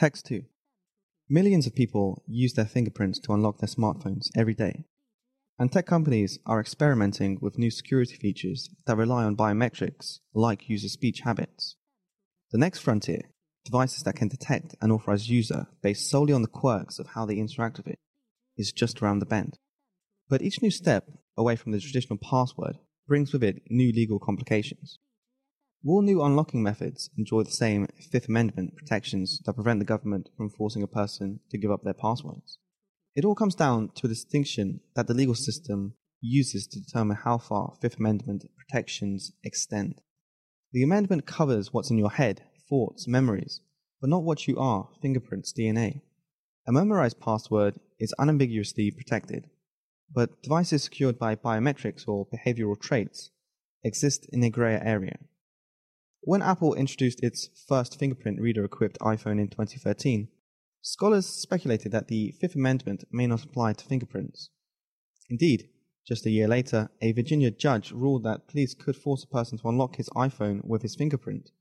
Text 2. Millions of people use their fingerprints to unlock their smartphones every day. And tech companies are experimenting with new security features that rely on biometrics, like user speech habits. The next frontier, devices that can detect an authorized user based solely on the quirks of how they interact with it, is just around the bend. But each new step away from the traditional password brings with it new legal complications. Will new unlocking methods enjoy the same Fifth Amendment protections that prevent the government from forcing a person to give up their passwords? It all comes down to a distinction that the legal system uses to determine how far Fifth Amendment protections extend. The amendment covers what's in your head, thoughts, memories, but not what you are, fingerprints, DNA. A memorized password is unambiguously protected, but devices secured by biometrics or behavioral traits exist in a grey area. When Apple introduced its first fingerprint reader equipped iPhone in 2013, scholars speculated that the Fifth Amendment may not apply to fingerprints. Indeed, just a year later, a Virginia judge ruled that police could force a person to unlock his iPhone with his fingerprint.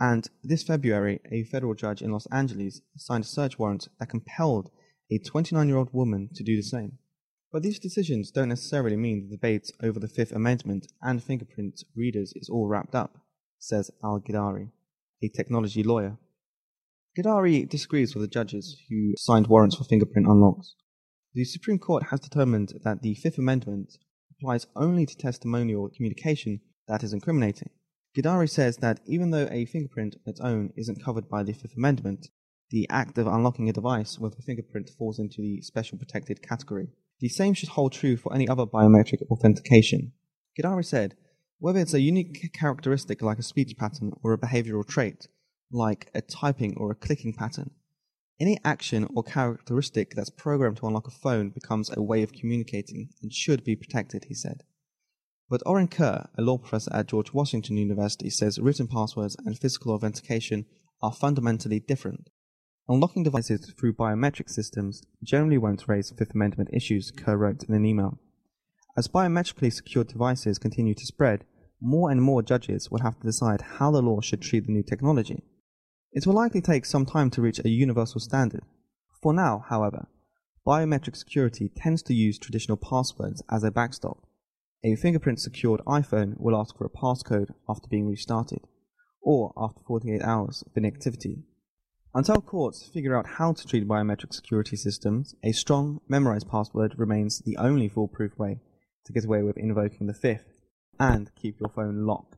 And this February, a federal judge in Los Angeles signed a search warrant that compelled a 29 year old woman to do the same. But these decisions don't necessarily mean the debate over the Fifth Amendment and fingerprint readers is all wrapped up says Al Gidari, a technology lawyer. Gidari disagrees with the judges who signed warrants for fingerprint unlocks. The Supreme Court has determined that the Fifth Amendment applies only to testimonial communication that is incriminating. Gidari says that even though a fingerprint on its own isn't covered by the Fifth Amendment, the act of unlocking a device with a fingerprint falls into the special protected category. The same should hold true for any other biometric authentication. Gidari said whether it's a unique characteristic like a speech pattern or a behavioral trait, like a typing or a clicking pattern, any action or characteristic that's programmed to unlock a phone becomes a way of communicating and should be protected, he said. But Orin Kerr, a law professor at George Washington University, says written passwords and physical authentication are fundamentally different. Unlocking devices through biometric systems generally won't raise Fifth Amendment issues, Kerr wrote in an email. As biometrically secured devices continue to spread, more and more judges will have to decide how the law should treat the new technology. It will likely take some time to reach a universal standard. For now, however, biometric security tends to use traditional passwords as a backstop. A fingerprint secured iPhone will ask for a passcode after being restarted, or after 48 hours of inactivity. Until courts figure out how to treat biometric security systems, a strong, memorized password remains the only foolproof way to get away with invoking the fifth and keep your phone locked.